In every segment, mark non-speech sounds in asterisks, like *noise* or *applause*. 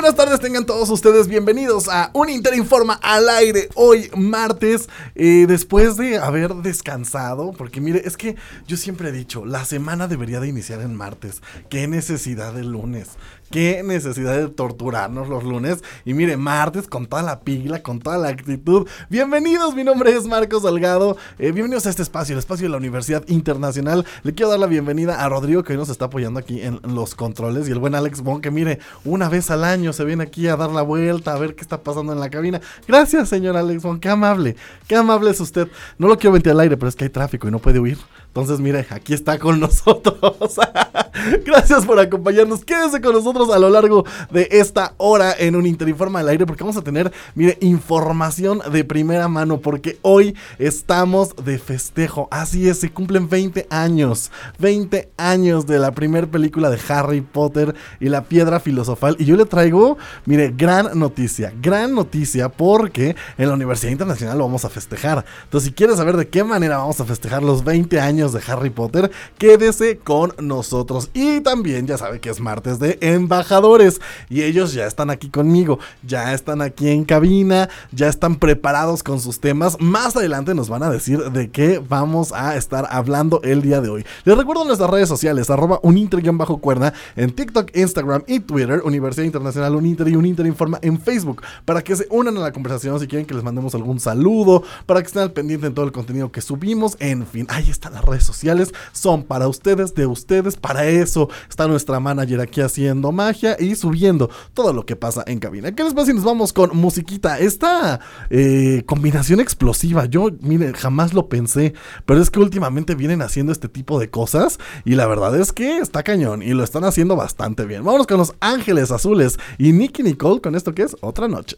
Buenas tardes, tengan todos ustedes bienvenidos a un Interinforma al aire hoy martes, eh, después de haber descansado, porque mire, es que yo siempre he dicho, la semana debería de iniciar en martes, qué necesidad de lunes, qué necesidad de torturarnos los lunes, y mire, martes con toda la pila, con toda la actitud, bienvenidos, mi nombre es Marcos Salgado, eh, bienvenidos a este espacio, el espacio de la Universidad Internacional, le quiero dar la bienvenida a Rodrigo que hoy nos está apoyando aquí en los controles, y el buen Alex Bon que mire, una vez al año se viene aquí a dar la vuelta, a ver qué está pasando en la cabina. Gracias, señor Alex, qué amable, qué amable es usted. No lo quiero mentir al aire, pero es que hay tráfico y no puede huir. Entonces, mire, aquí está con *laughs* nosotros. *laughs* Gracias por acompañarnos. Quédese con nosotros a lo largo de esta hora en un Interinforma al aire porque vamos a tener, mire, información de primera mano porque hoy estamos de festejo. Así es, se cumplen 20 años. 20 años de la primera película de Harry Potter y la piedra filosofal. Y yo le traigo, mire, gran noticia, gran noticia porque en la Universidad Internacional lo vamos a festejar. Entonces, si quieres saber de qué manera vamos a festejar los 20 años, de Harry Potter, quédese con nosotros. Y también ya sabe que es martes de embajadores y ellos ya están aquí conmigo, ya están aquí en cabina, ya están preparados con sus temas. Más adelante nos van a decir de qué vamos a estar hablando el día de hoy. Les recuerdo nuestras redes sociales, arroba bajo cuerda en TikTok, Instagram y Twitter, Universidad Internacional Uninter y Uninter Informa en Facebook, para que se unan a la conversación si quieren que les mandemos algún saludo, para que estén al pendiente en todo el contenido que subimos, en fin, ahí está la redes sociales son para ustedes, de ustedes, para eso está nuestra manager aquí haciendo magia y subiendo todo lo que pasa en cabina. ¿Qué les pasa si nos vamos con musiquita? Esta eh, combinación explosiva, yo, miren, jamás lo pensé, pero es que últimamente vienen haciendo este tipo de cosas y la verdad es que está cañón y lo están haciendo bastante bien. Vámonos con los Ángeles Azules y Nicky Nicole con esto que es Otra Noche.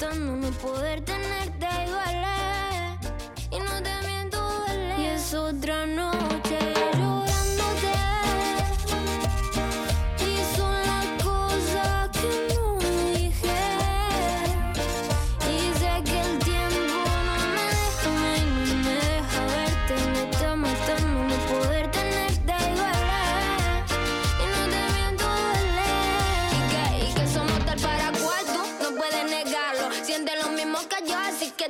No me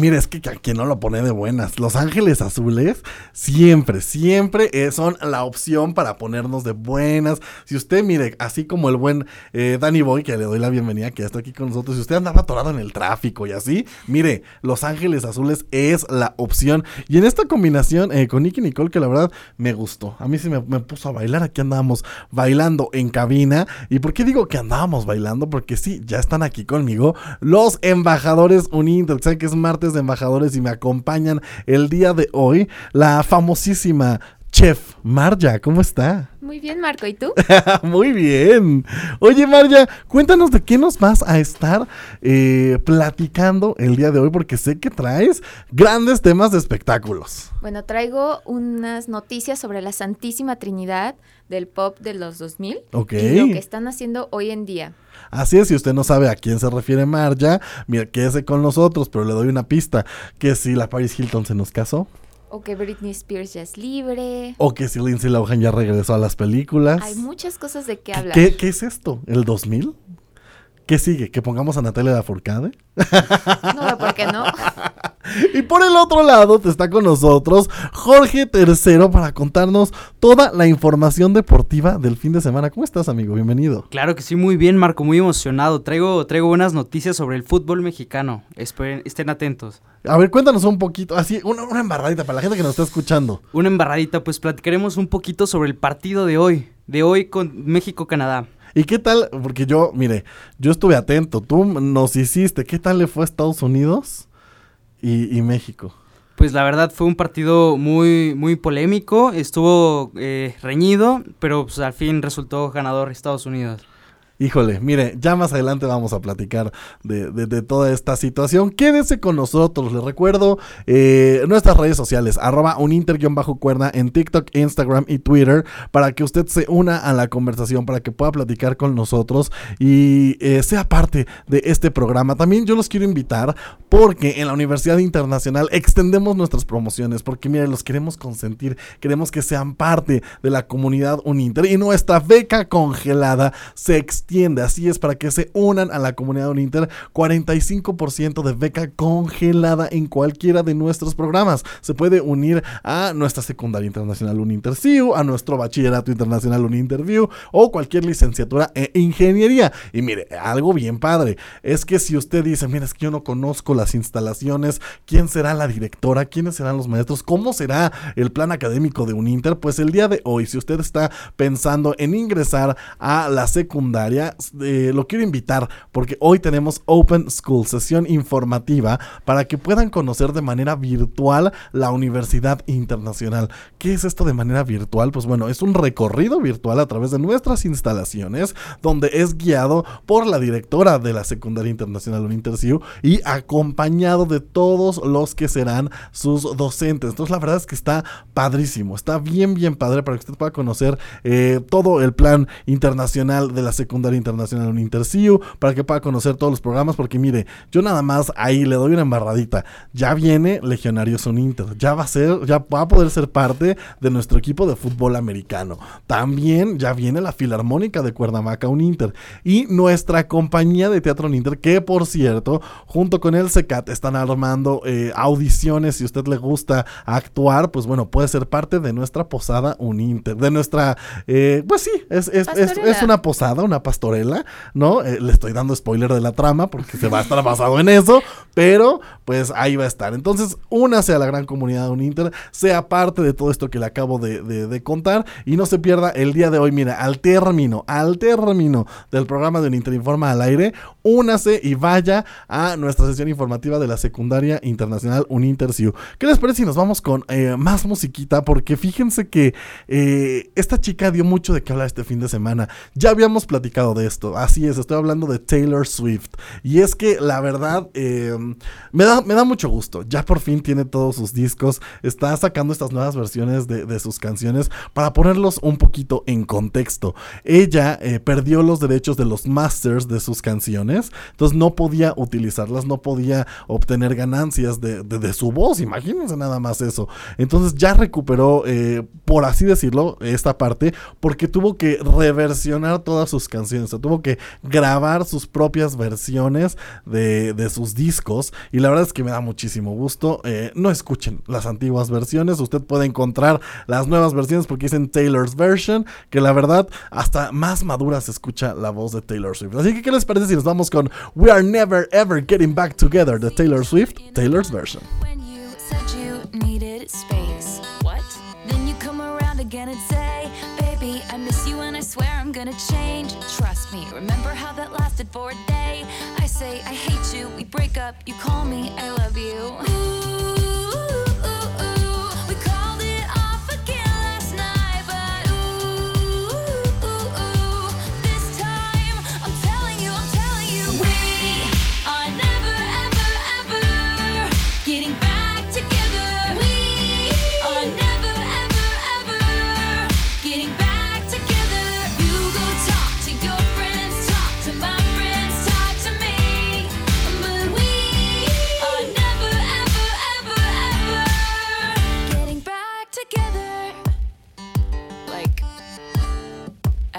mire, es que a quien no lo pone de buenas. Los Ángeles Azules siempre, siempre eh, son la opción para ponernos de buenas. Si usted, mire, así como el buen eh, Danny Boy, que le doy la bienvenida, que está aquí con nosotros, si usted andaba atorado en el tráfico y así, mire, Los Ángeles Azules es la opción. Y en esta combinación eh, con Nicky Nicole, que la verdad me gustó. A mí sí me, puso a bailar. Aquí andábamos bailando en cabina. ¿Y por qué digo que andábamos bailando? Porque sí, ya están aquí conmigo los embajadores Uninter. Saben que es martes de embajadores y me acompañan el día de hoy la famosísima Chef Marja, ¿cómo está? Muy bien, Marco, ¿y tú? *laughs* Muy bien. Oye, Marja, cuéntanos de qué nos vas a estar eh, platicando el día de hoy, porque sé que traes grandes temas de espectáculos. Bueno, traigo unas noticias sobre la Santísima Trinidad del pop de los 2000 Ok. y lo que están haciendo hoy en día. Así es, si usted no sabe a quién se refiere Marja, mira, quédese con nosotros, pero le doy una pista, que si la Paris Hilton se nos casó, O que Britney Spears ya es libre. o que si Lindsay Lohan ya regresó a las películas. Hay muchas cosas de qué ¿Qué, hablar. qué- qué es esto? ¿El 2000? ¿Qué sigue? ¿Que pongamos a Natalia Lafourcade? *laughs* No veo por qué no. *laughs* Y por el otro lado está con nosotros Jorge Tercero para contarnos toda la información deportiva del fin de semana. ¿Cómo estás, amigo? Bienvenido. Claro que sí, muy bien, Marco, muy emocionado. Traigo, traigo buenas noticias sobre el fútbol mexicano. Esperen, estén atentos. A ver, cuéntanos un poquito, así, una, una embarradita para la gente que nos está escuchando. Una embarradita, pues platicaremos un poquito sobre el partido de hoy, de hoy con México-Canadá. ¿Y qué tal? Porque yo, mire, yo estuve atento, tú nos hiciste, ¿qué tal le fue a Estados Unidos y, México? Pues la verdad fue un partido muy, muy polémico, estuvo eh, reñido, pero pues, al fin resultó ganador Estados Unidos. Híjole, mire, ya más adelante vamos a platicar de, de- toda esta situación. Quédese con nosotros, les recuerdo eh, nuestras redes sociales, arroba uninter-cuerda en TikTok, Instagram y Twitter, para que usted se una a la conversación, para que pueda platicar con nosotros y eh, sea parte de este programa. También yo los quiero invitar porque en la Universidad Internacional extendemos nuestras promociones, porque mire, los queremos consentir, queremos que sean parte de la comunidad Uninter y nuestra beca congelada se extiende, así es, para que se unan a la comunidad Uninter, 45% de beca congelada en cualquiera de nuestros programas. Se puede unir a nuestra secundaria internacional Uninterview, a nuestro bachillerato internacional Uninterview o cualquier licenciatura en ingeniería. Y mire, algo bien padre, es que si usted dice, mira, es que yo no conozco las instalaciones, quién será la directora, quiénes serán los maestros, cómo será el plan académico de Uninter, pues el día de hoy, si usted está pensando en ingresar a la secundaria, eh, lo quiero invitar porque hoy tenemos Open School, sesión informativa para que puedan conocer de manera virtual la Universidad Internacional. ¿Qué es esto de manera virtual? Pues bueno, es un recorrido virtual a través de nuestras instalaciones donde es guiado por la directora de la Secundaria Internacional Uninterciu y acompañado de todos los que serán sus docentes. Entonces la verdad es que está padrísimo, está bien bien padre para que usted pueda conocer eh, todo el plan internacional de la Secundaria Internacional Uninterciu, para que pueda conocer todos los programas, porque mire, yo nada más ahí le doy una embarradita. Ya viene Legionarios Uninter, ya va a ser, ya va a poder ser parte de nuestro equipo de fútbol americano. También ya viene la Filarmónica de Cuernavaca Uninter y nuestra compañía de teatro Uninter, que por cierto, junto con el SECAT están armando eh, audiciones. Si usted le gusta actuar, pues bueno, puede ser parte de nuestra posada Uninter, de nuestra, eh, pues sí, es, es, es, una posada, una pastorela, ¿no? Eh, le estoy dando spoiler de la trama porque se va a estar basado en eso, pero pues ahí va a estar. Entonces, únase a la gran comunidad de Uninter, sea parte de todo esto que le acabo de, contar y no se pierda el día de hoy. Mira, al término, al término del programa de Uninter Informa al aire, únase y vaya a nuestra sesión informativa de la secundaria internacional Uninterciu. ¿Qué les parece si nos vamos con eh, más musiquita? Porque fíjense que eh, esta chica dio mucho de qué hablar este fin de semana. Ya habíamos platicado de esto. Así es, estoy hablando de Taylor Swift. Y es que la verdad eh, me, da, me da mucho gusto. Ya por fin tiene todos sus discos. Está sacando estas nuevas versiones de, de sus canciones para ponerlos un poquito en contexto. Ella eh, perdió los derechos de los masters de sus canciones. Entonces no podía utilizarlas, no podía obtener ganancias de, de- de su voz. Imagínense nada más eso. Entonces ya recuperó, eh, por así decirlo, esta parte, porque tuvo que reversionar todas sus canciones versiones, o tuvo que grabar sus propias versiones de, de sus discos y la verdad es que me da muchísimo gusto. Eh, no escuchen las antiguas versiones, usted puede encontrar las nuevas versiones porque dicen Taylor's version, que la verdad hasta más madura se escucha la voz de Taylor Swift. Así que, ¿qué les parece si nos vamos con We Are Never Ever Getting Back Together de Taylor Swift, Taylor's version? Again and say, Baby, I miss you gonna change. For a day? I say, I hate you, we break up, you call me, I love you. Ooh, *laughs*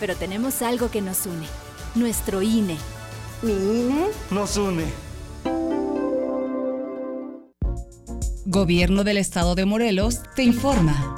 pero tenemos algo que nos une. Nuestro INE. Mi INE nos une. Gobierno del Estado de Morelos te informa.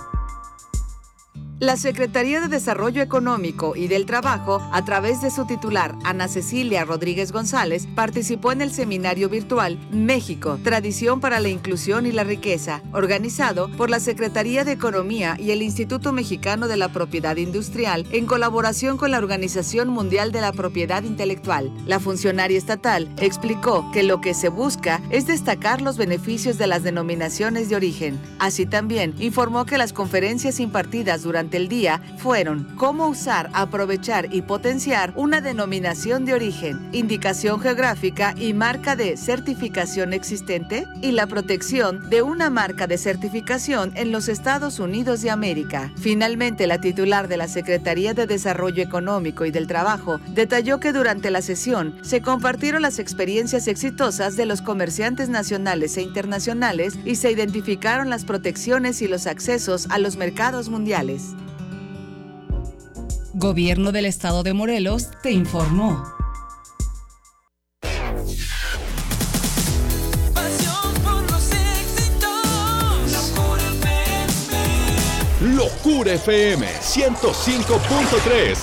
La Secretaría de Desarrollo Económico y del Trabajo, a través de su titular, Ana Cecilia Rodríguez González, participó en el seminario virtual México, Tradición para la Inclusión y la Riqueza, organizado por la Secretaría de Economía y el Instituto Mexicano de la Propiedad Industrial, en colaboración con la Organización Mundial de la Propiedad Intelectual. La funcionaria estatal explicó que lo que se busca es destacar los beneficios de las denominaciones de origen. Así también informó que las conferencias impartidas durante durante el día fueron cómo usar, aprovechar y potenciar una denominación de origen, indicación geográfica y marca de certificación existente y la protección de una marca de certificación en los Estados Unidos de América. Finalmente, la titular de la Secretaría de Desarrollo Económico y del Trabajo detalló que durante la sesión se compartieron las experiencias exitosas de los comerciantes nacionales e internacionales y se identificaron las protecciones y los accesos a los mercados mundiales. Gobierno del Estado de Morelos te informó. Locura FM 105.3.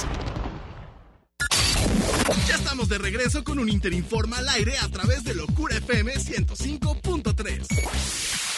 Ya estamos de regreso con un Interinforma al aire a través de Locura FM 105.3.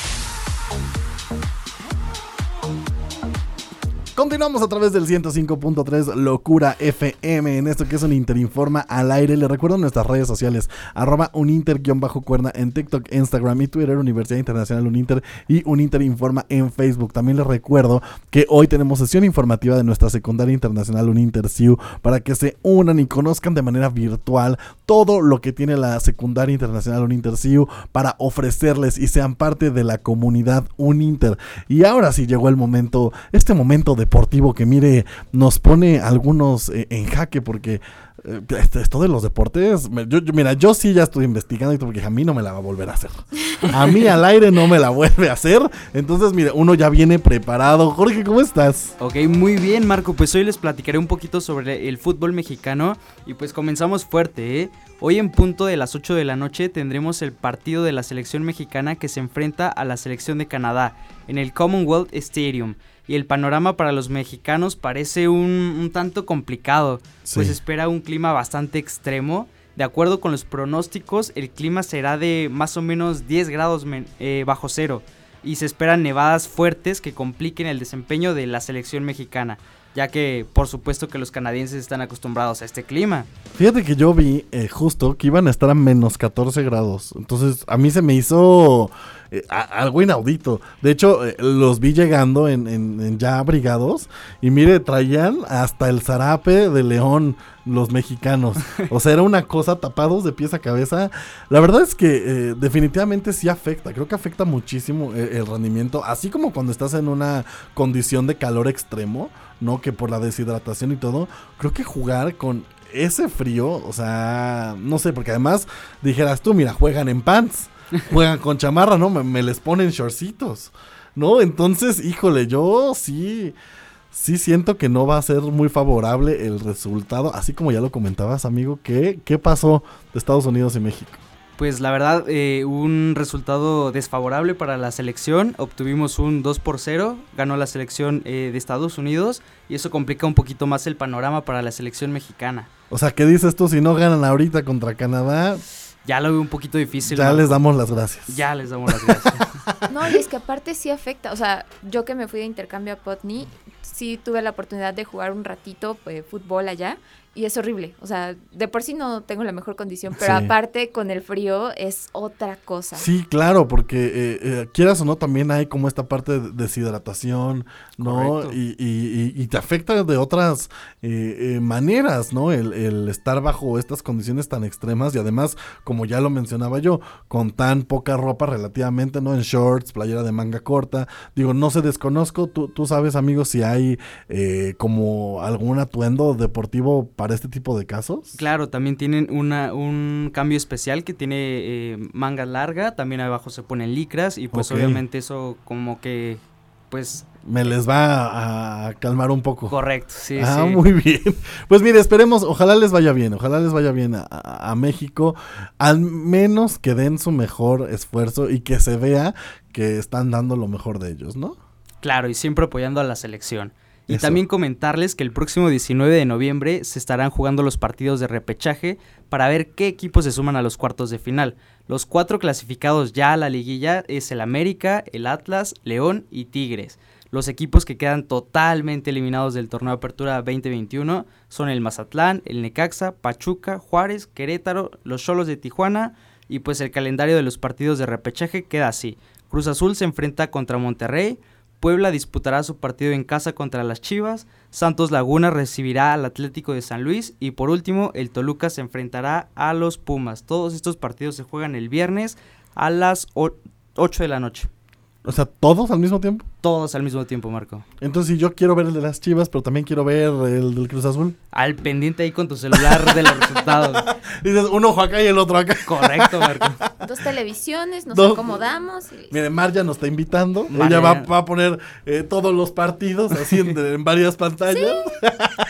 Continuamos a través del 105.3 Locura FM en esto que es un Interinforma al aire. Le recuerdo nuestras redes sociales, arroba uninter-cuerda en TikTok, Instagram y Twitter, Universidad Internacional Uninter y Uninterinforma en Facebook. También les recuerdo que hoy tenemos sesión informativa de nuestra secundaria internacional Uninter CIU para que se unan y conozcan de manera virtual todo lo que tiene la secundaria internacional Uninter CIU para ofrecerles y sean parte de la comunidad Uninter. Y ahora sí llegó el momento, este momento deportivo que mire, nos pone algunos eh, en jaque porque eh, esto de los deportes, mira, yo sí ya estoy investigando todo, porque a mí no me la va a volver a hacer. A mí al aire no me la vuelve a hacer. Entonces, mire, uno ya viene preparado. Jorge, ¿cómo estás? Ok, muy bien Marco, pues hoy les platicaré un poquito sobre el fútbol mexicano y pues comenzamos fuerte, ¿eh? Hoy en punto de las 8 de la noche tendremos el partido de la selección mexicana que se enfrenta a la selección de Canadá en el Commonwealth Stadium y el panorama para los mexicanos parece un, un tanto complicado, pues Sí. espera un clima bastante extremo. De acuerdo con los pronósticos, el clima será de más o menos 10 grados eh, bajo cero y se esperan nevadas fuertes que compliquen el desempeño de la selección mexicana, ya que por supuesto que los canadienses están acostumbrados a este clima. Fíjate que yo vi eh, justo que iban a estar a menos 14 grados. Entonces, a mí se me hizo eh, algo inaudito. De hecho, eh, los vi llegando en, en- ya abrigados. Y mire, traían hasta el zarape de león los mexicanos. O sea, era una cosa tapados de pies a cabeza. La verdad es que definitivamente sí afecta. Creo que afecta muchísimo el rendimiento. Así como cuando estás en una condición de calor extremo, ¿no? Que por la deshidratación y todo. Creo que jugar con ese frío, o sea, no sé, porque además dijeras tú, mira, juegan en pants, *laughs* juegan con chamarra, ¿no? Me, me les ponen shortcitos, ¿no? Entonces, híjole, yo sí, sí siento que no va a ser muy favorable el resultado, así como ya lo comentabas, amigo, ¿qué, qué pasó de Estados Unidos y México? Pues la verdad, eh, un resultado desfavorable para la selección. Obtuvimos un 2 por 0, ganó la selección eh, de Estados Unidos y eso complica un poquito más el panorama para la selección mexicana. O sea, ¿qué dices tú? Si no ganan ahorita contra Canadá, Ya lo veo un poquito difícil. ya les damos las gracias. Ya les damos las gracias. *laughs* No, y es que aparte sí afecta. O sea, yo que me fui de intercambio a Putney, sí tuve la oportunidad de jugar un ratito eh, fútbol allá. Y es horrible. O sea, de por sí no tengo la mejor condición, pero Sí. aparte con el frío es otra cosa. Sí, claro, porque eh, eh, quieras o no, también hay como esta parte de deshidratación, ¿no? Y, y- y- y te afecta de otras eh, eh, maneras, ¿no? El, el estar bajo estas condiciones tan extremas y además, como ya lo mencionaba yo, con tan poca ropa relativamente, ¿no? En shorts, playera de manga corta. Digo, no sé, desconozco, tú, tú sabes, amigos, si hay eh, como algún atuendo deportivo para este tipo de casos. Claro, también tienen una, un cambio especial que tiene eh, manga larga, también abajo se ponen licras y pues obviamente eso como que pues Me les va a, calmar un poco. correcto, sí, ah, sí. muy bien. *laughs* Pues mire, esperemos, ojalá les vaya bien, ojalá les vaya bien a- a México, al menos que den su mejor esfuerzo y que se vea que están dando lo mejor de ellos, ¿no? Claro, y siempre apoyando a la selección. Y Eso. también comentarles que el próximo 19 de noviembre se estarán jugando los partidos de repechaje para ver qué equipos se suman a los cuartos de final. Los cuatro clasificados ya a la liguilla es el América, el Atlas, León y Tigres. Los equipos que quedan totalmente eliminados del torneo de apertura 2021 son el Mazatlán, el Necaxa, Pachuca, Juárez, Querétaro, los Cholos de Tijuana y pues el calendario de los partidos de repechaje queda así. Cruz Azul se enfrenta contra Monterrey, Puebla disputará su partido en casa contra las Chivas, Santos Laguna recibirá al Atlético de San Luis y por último el Toluca se enfrentará a los Pumas. Todos estos partidos se juegan el viernes a las 8 de la noche. O sea, ¿todos al mismo tiempo? Todos al mismo tiempo, Marco. Entonces, si yo quiero ver el de las Chivas, pero también quiero ver el del Cruz Azul. Al pendiente ahí con tu celular de los resultados. *laughs* Dices, un ojo acá y el otro acá. Correcto, Marco. Dos televisiones, nos Dos- acomodamos. y- Mire, Marja nos está invitando. Marja. Ella va, va a poner eh, todos los partidos así en, *laughs* en varias pantallas.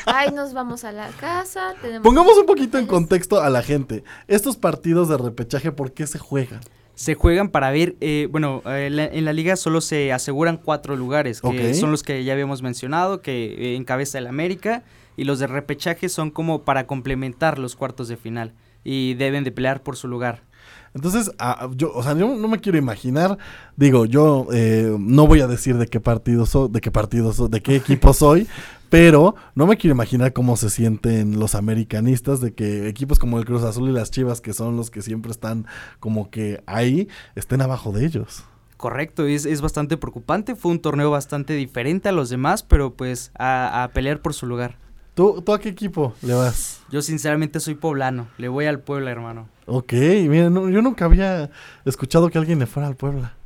Ay, *laughs* nos vamos a la casa. Tenemos Pongamos un poquito en contexto a la gente. Estos partidos de repechaje, ¿por qué se juegan? Se juegan para ver, eh, bueno, eh, la- en la liga solo se aseguran cuatro lugares, que son los que ya habíamos mencionado, que eh, encabeza el América, y los de repechaje son como para complementar los cuartos de final, y deben de pelear por su lugar. Entonces, ah, yo, o sea, yo no me quiero imaginar. Digo, yo eh, no voy a decir de qué partido soy, de qué partido soy, de qué equipo *laughs* soy, pero no me quiero imaginar cómo se sienten los americanistas de que equipos como el Cruz Azul y las Chivas, que son los que siempre están como que ahí, estén abajo de ellos. Correcto, es, es bastante preocupante, fue un torneo bastante diferente a los demás, pero pues a, a pelear por su lugar. ¿Tú, ¿Tú a qué equipo le vas? Yo sinceramente soy poblano, le voy al Puebla, hermano. Ok, mira, no, yo nunca había escuchado que alguien le fuera al Puebla. *laughs*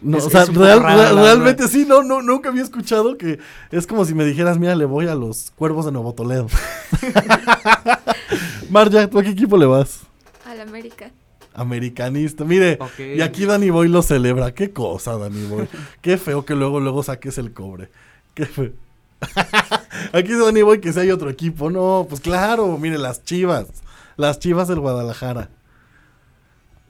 No, Es- o sea, real- realmente sí, no, no, nunca había escuchado que es como si me dijeras, mira, le voy a los cuervos de Nuevo Toledo. *laughs* Marja, ¿tú a qué equipo le vas? al América. Americanista. Mire, y aquí Danny Boy lo celebra. Qué cosa, Danny Boy. Qué feo que luego, luego saques el cobre. Qué feo. *laughs* aquí Danny Boy que si hay otro equipo. No, pues claro, mire, las chivas. Las chivas del Guadalajara.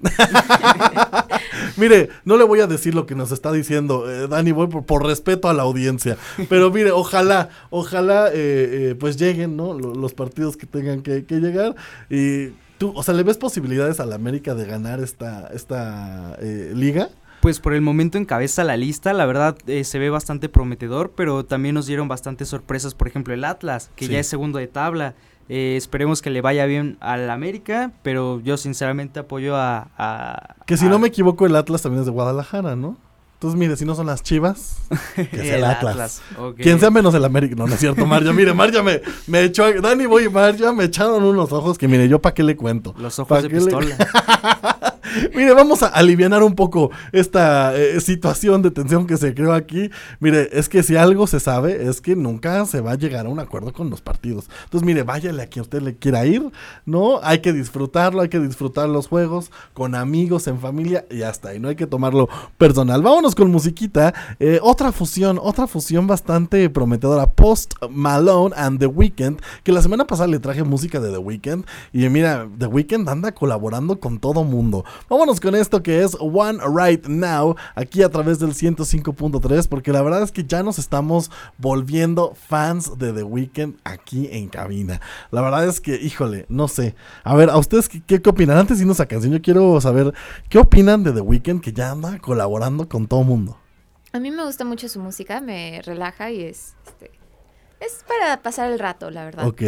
*laughs* mire, no le voy a decir lo que nos está diciendo eh, Danny Boy por, respeto a la audiencia. Pero mire, ojalá, ojalá eh, eh, pues lleguen, ¿no? Lo- los partidos que tengan que, que llegar. Y tú, o sea, ¿le ves posibilidades a la América de ganar esta, esta eh, liga? Pues por el momento encabeza la lista, la verdad eh, se ve bastante prometedor, pero también nos dieron bastantes sorpresas, por ejemplo el Atlas, que Sí. ya es segundo de tabla. Eh, esperemos que le vaya bien al América, pero yo sinceramente apoyo a... a- Que si a- no me equivoco, el Atlas también es de Guadalajara, ¿no? Entonces, mire, si no son las chivas, *laughs* que sea el, Atlas. Quien sea menos el América. No, no es cierto, Marja. Mire, Marja me, me echó. a- Dani Boy y Marja me echaron unos ojos que, mire, yo para qué le cuento. Los ¿Pa' ojos de pistola. *laughs* Mire, vamos a aliviar un poco esta eh, situación de tensión que se creó aquí. Mire, es que si algo se sabe es que nunca se va a llegar a un acuerdo con los partidos. Entonces, mire, váyale a quien usted le quiera ir, ¿no? Hay que disfrutarlo, hay que disfrutar los juegos con amigos, en familia y hasta ahí. No hay que tomarlo personal. Vámonos con musiquita. Eh, otra fusión, otra fusión bastante prometedora. Post Malone and The Weeknd, que la semana pasada le traje música de The Weeknd. Y mira, The Weeknd anda colaborando con todo mundo. Vámonos con esto que es One Right Now, aquí a través del 105.3, porque la verdad es que ya nos estamos volviendo fans de The Weeknd aquí en cabina. La verdad es que, híjole, no sé. A ver, ¿a ustedes qué, qué, qué opinan? Antes de irnos a canción, yo quiero saber qué opinan de The Weeknd que ya anda colaborando con todo mundo. A mí me gusta mucho su música, me relaja y es, este, es para pasar el rato, la verdad. Ok.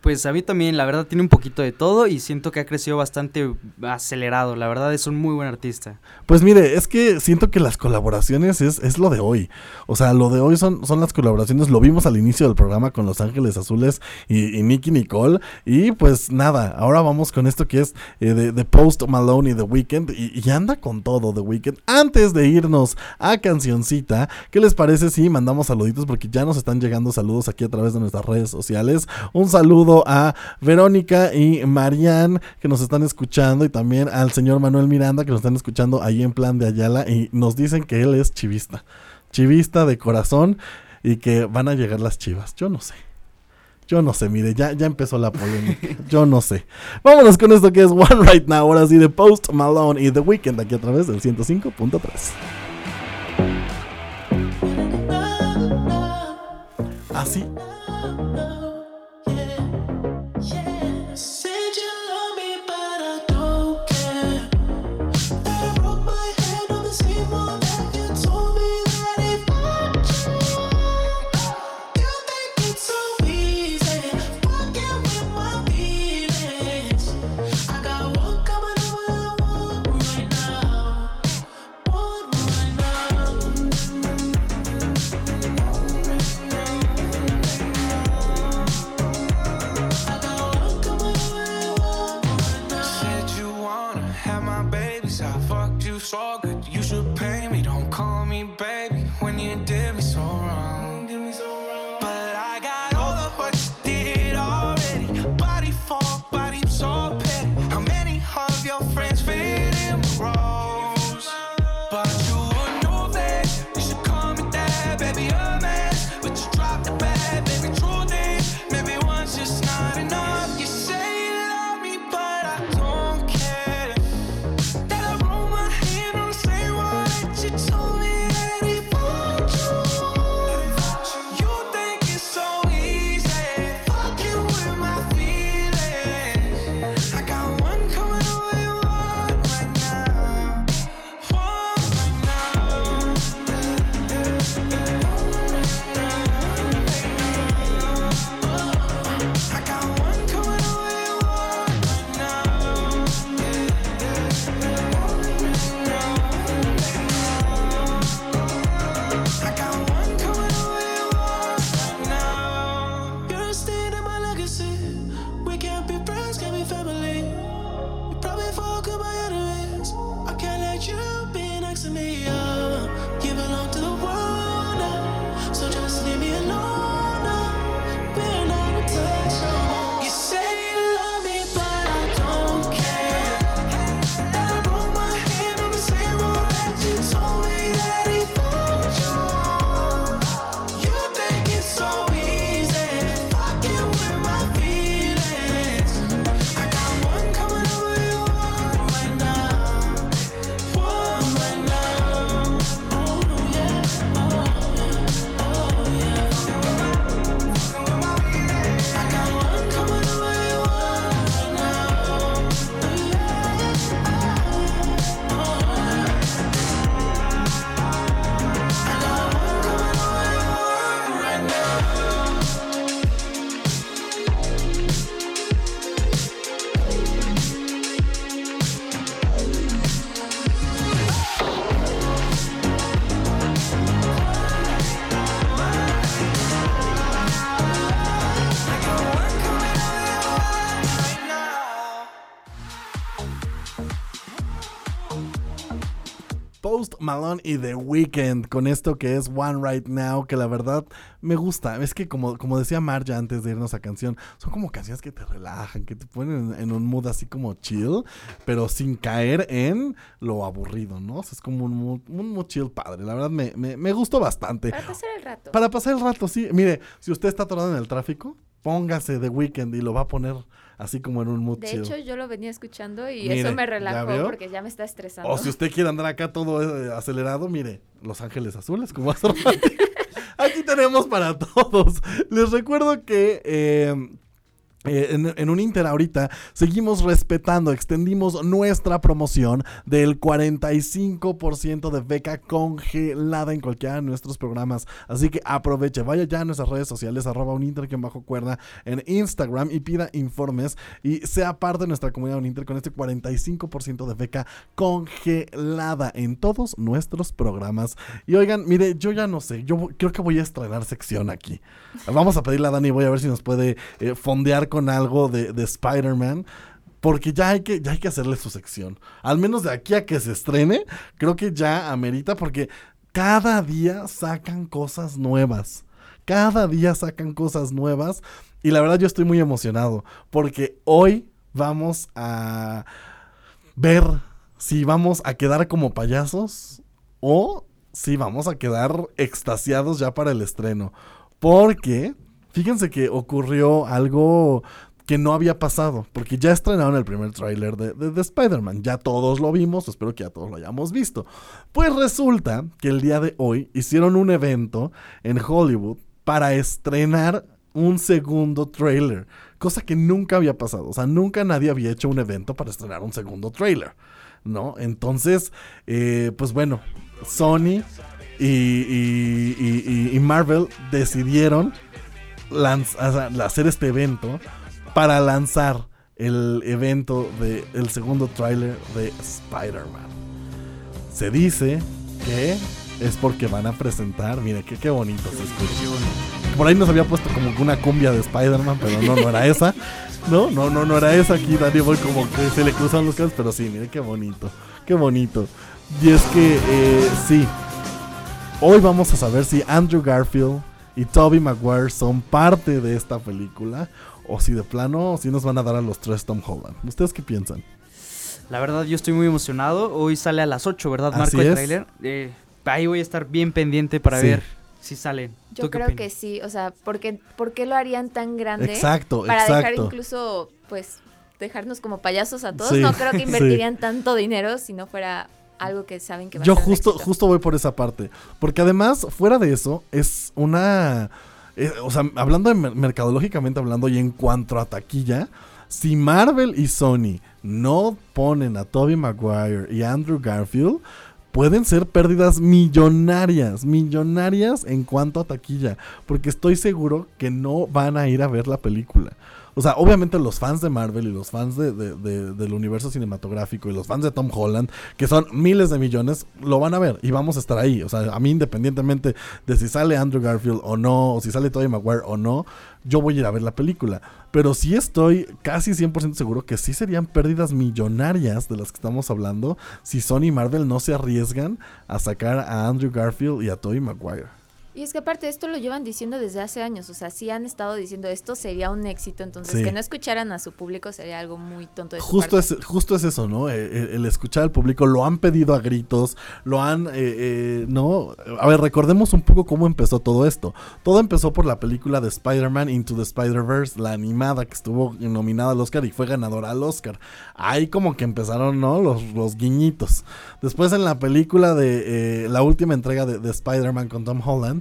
Pues a mí también, la verdad, tiene un poquito de todo y siento que ha crecido bastante acelerado. La verdad, es un muy buen artista. Pues mire, es que siento que las colaboraciones es, es lo de hoy. O sea, lo de hoy son, son las colaboraciones. Lo vimos al inicio del programa con Los Ángeles Azules y, y Nicky Nicole. Y pues nada, ahora vamos con esto que es eh, de, Post Malone y The Weeknd. Y, y anda con todo The Weeknd. Antes de irnos a cancioncita, ¿qué les parece si mandamos saluditos? Porque ya nos están llegando saludos aquí a través de nuestras redes sociales. Un saludo a Verónica y Marianne que nos están escuchando y también al señor Manuel Miranda que nos están escuchando ahí en plan de Ayala y nos dicen que él es chivista, chivista de corazón y que van a llegar las chivas. Yo no sé. Yo no sé, mire, ya, ya empezó la polémica. *laughs* Yo no sé. Vámonos con esto que es One Right Now, ahora sí de Post Malone y The Weeknd aquí a través del 105.3. Así. Malone y The Weeknd con esto que es One Right Now, que la verdad me gusta. Es que como, como decía Marja antes de irnos a canción, son como canciones que te relajan, que te ponen en, en un mood así como chill, pero sin caer en lo aburrido, ¿no? O sea, es como un mood, un mood chill padre. La verdad me, me, me gustó bastante. Para pasar el rato. Para pasar el rato, sí. Mire, si usted está atorado en el tráfico, póngase The Weeknd y lo va a poner así como en un mood De hecho, yo lo venía escuchando y Mire, eso me ¿ya relajó porque ya me está estresando. O si usted quiere andar acá todo eh, acelerado, mire, Los Ángeles Azules, como hace. *laughs* Aquí tenemos para todos. Les recuerdo que eh, eh, en, un Inter ahorita seguimos respetando, extendimos nuestra promoción del 45% de beca congelada en cualquiera de nuestros programas. Así que aproveche, vaya ya a nuestras redes sociales, arroba un Inter bajo cuerda en Instagram y pida informes y sea parte de nuestra comunidad Uninter con este 45% de beca congelada en todos nuestros programas. Y oigan, mire, yo ya no sé, yo creo que voy a estrenar sección aquí. Vamos a pedirle a Dani, voy a ver si nos puede eh, fondear con algo de, de Spider-Man. Porque ya hay, que, ya hay que hacerle su sección. Al menos de aquí a que se estrene, creo que ya amerita porque cada día sacan cosas nuevas. Cada día sacan cosas nuevas. Y la verdad yo estoy muy emocionado. Porque hoy vamos a ver si vamos a quedar como payasos o si vamos a quedar extasiados ya para el estreno. Porque fíjense que ocurrió algo que no había pasado, porque ya estrenaron el primer tráiler de, de- de Spider-Man, ya todos lo vimos, espero que ya todos lo hayamos visto. Pues resulta que el día de hoy hicieron un evento en Hollywood para estrenar un segundo tráiler, cosa que nunca había pasado, o sea, nunca nadie había hecho un evento para estrenar un segundo tráiler, ¿no? Entonces, eh, pues bueno, Sony y- y- y Marvel decidieron hacer este evento para lanzar el evento del segundo tráiler de Spider-Man. Se dice que es porque van a presentar, mire, qué, qué bonito se escucha. Por ahí nos había puesto como que una cumbia de Spider-Man, pero no, no era esa. No, no, no, no era esa. Aquí Danny Boy como que se le cruzan los cables, pero sí, mire, qué bonito, qué bonito. Y es que, eh, sí, hoy vamos a saber si Andrew Garfield y Toby Maguire son parte de esta película o si de plano, si nos van a dar a los tres Tom Holland. ¿Ustedes qué piensan? La verdad, yo estoy muy emocionado. Hoy sale a las 8, ¿verdad, Marco, Así el es. tráiler? Eh, ahí voy a estar bien pendiente para Sí. ver si salen. Yo ¿Tú qué creo opinas? que sí, o sea, porque ¿por qué lo harían tan grande? Exacto, Para dejar incluso, pues, dejarnos como payasos a todos. Sí, no creo que *laughs* sí. invertirían tanto dinero si no fuera algo que saben que va Yo a ser justo, éxito. justo voy por esa parte. Porque además, fuera de eso, es una. eh, o sea, hablando de mer- mercadológicamente hablando y en cuanto a taquilla, si Marvel y Sony no ponen a Tobey Maguire y Andrew Garfield, pueden ser pérdidas millonarias, millonarias en cuanto a taquilla. Porque estoy seguro que no van a ir a ver la película. O sea, obviamente los fans de Marvel y los fans de, de- de- del universo cinematográfico y los fans de Tom Holland, que son miles de millones, lo van a ver y vamos a estar ahí. O sea, a mí independientemente de si sale Andrew Garfield o no, o si sale Tobey Maguire o no, yo voy a ir a ver la película. Pero sí estoy casi 100% seguro que sí serían pérdidas millonarias de las que estamos hablando si Sony y Marvel no se arriesgan a sacar a Andrew Garfield y a Tobey Maguire. Y es que aparte esto lo llevan diciendo desde hace años, o sea, sí han estado diciendo esto sería un éxito, entonces Sí. que no escucharan a su público sería algo muy tonto de Justo es, justo es eso, ¿no? El, el escuchar al público, lo han pedido a gritos, lo han, eh, eh, ¿no? A ver, recordemos un poco cómo empezó todo esto. Todo empezó por la película de Spider-Man Into the Spider-Verse, la animada que estuvo nominada al Oscar y fue ganadora al Oscar. Ahí como que empezaron, ¿no? Los, los guiñitos. Después en la película de eh, la última entrega de, de Spider-Man con Tom Holland,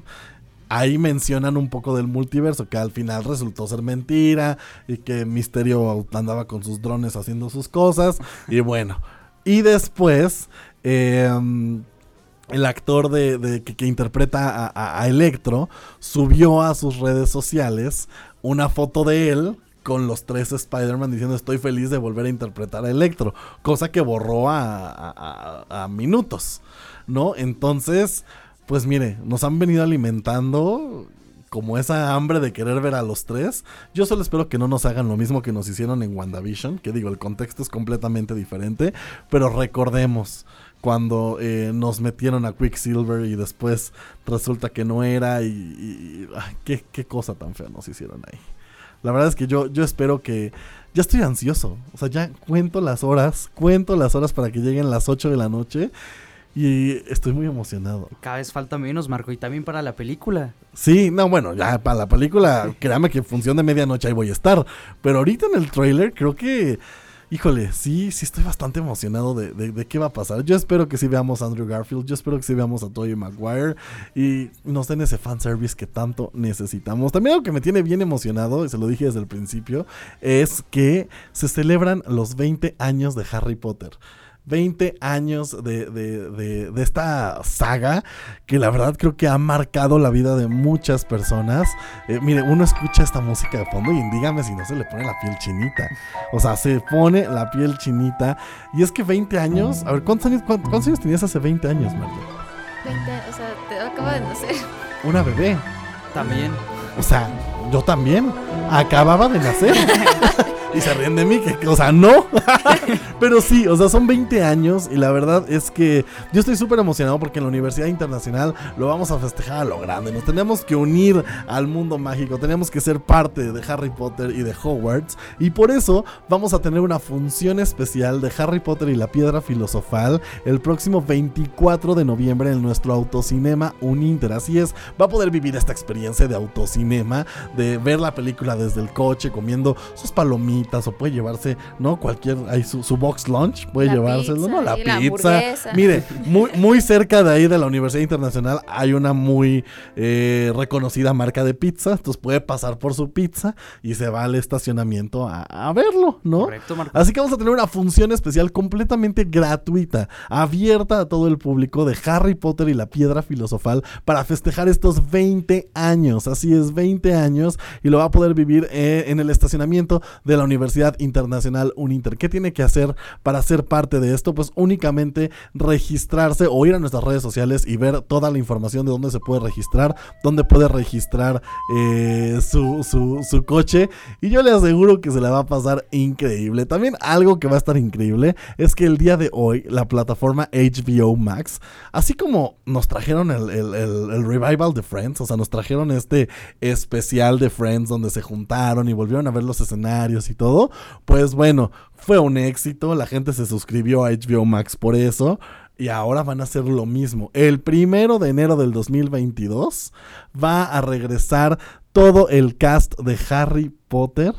ahí mencionan un poco del multiverso, que al final resultó ser mentira y que Misterio andaba con sus drones haciendo sus cosas. Y bueno, y después em, el actor de, que, interpreta a, Electro subió a sus redes sociales una foto de él con los tres Spider-Man diciendo estoy feliz de volver a interpretar a Electro, cosa que borró a- a- a minutos, ¿no? Entonces, pues mire, nos han venido alimentando como esa hambre de querer ver a los tres. Yo solo espero que no nos hagan lo mismo que nos hicieron en WandaVision, que digo, el contexto es completamente diferente, pero recordemos cuando eh, nos metieron a Quicksilver y después resulta que no era y, qué, qué cosa tan fea nos hicieron ahí. La verdad es que yo, yo espero que... Ya estoy ansioso. O sea, ya cuento las horas. Cuento las horas para que lleguen las 8 de la noche. Y estoy muy emocionado. Cada vez falta menos, Marco, y también para la película. Sí, no, bueno, ya para la película, créame que en función de medianoche ahí voy a estar. Pero ahorita en el trailer creo que, híjole, sí, sí estoy bastante emocionado de, de- de qué va a pasar. Yo espero que sí veamos a Andrew Garfield, yo espero que sí veamos a Tobey Maguire y nos den ese fanservice que tanto necesitamos. También algo que me tiene bien emocionado, y se lo dije desde el principio, es que se celebran los 20 años de Harry Potter. 20 años de, de- de- de esta saga que la verdad creo que ha marcado la vida de muchas personas. Eh, mire, uno escucha esta música de fondo y dígame si no se le pone la piel chinita. O sea, se pone la piel chinita. Y es que 20 años, a ver, ¿cuántos años, cuán- cuántos años tenías hace 20 años, Mario? 20, o sea, te acabo de nacer. Una bebé. También. O sea, yo también. Acababa de nacer. *laughs* y se ríen de mí, que, o sea, no. *laughs* Pero sí, o sea, son 20 años y la verdad es que yo estoy súper emocionado porque en la Universidad Internacional lo vamos a festejar a lo grande. Nos tenemos que unir al mundo mágico, tenemos que ser parte de Harry Potter y de Hogwarts. Y por eso vamos a tener una función especial de Harry Potter y la Piedra Filosofal el próximo 24 de noviembre en nuestro autocinema Uninter. Así es, va a poder vivir esta experiencia de autocinema, de ver la película desde el coche, comiendo sus palomitas o puede llevarse, ¿no? Cualquier, ahí su, su box lunch, puede La llevárselo, pizza ¿no? La pizza. Mire, *laughs* muy, muy cerca de ahí de la Universidad Internacional hay una muy eh, reconocida marca de pizza, entonces puede pasar por su pizza y se va al estacionamiento a, a verlo, ¿no? Correcto, Marco. Así que vamos a tener una función especial completamente gratuita, abierta a todo el público de Harry Potter y la Piedra Filosofal para festejar estos 20 años. Así es, 20 años y lo va a poder vivir eh, en el estacionamiento de la Universidad Internacional Uninter. ¿Qué tiene que hacer para ser parte de esto? Pues únicamente registrarse o ir a nuestras redes sociales y ver toda la información de dónde se puede registrar, dónde puede registrar eh, su, su- coche. Y yo le aseguro que se la va a pasar increíble. También algo que va a estar increíble es que el día de hoy la plataforma HBO Max, así como nos trajeron el- el- el revival de Friends, o sea, nos trajeron este especial de Friends donde se juntaron y volvieron a ver los escenarios y todo, pues bueno, fue un éxito, la gente se suscribió a HBO Max por eso. Y ahora van a hacer lo mismo. El primero de enero del 2022 va a regresar todo el cast de Harry Potter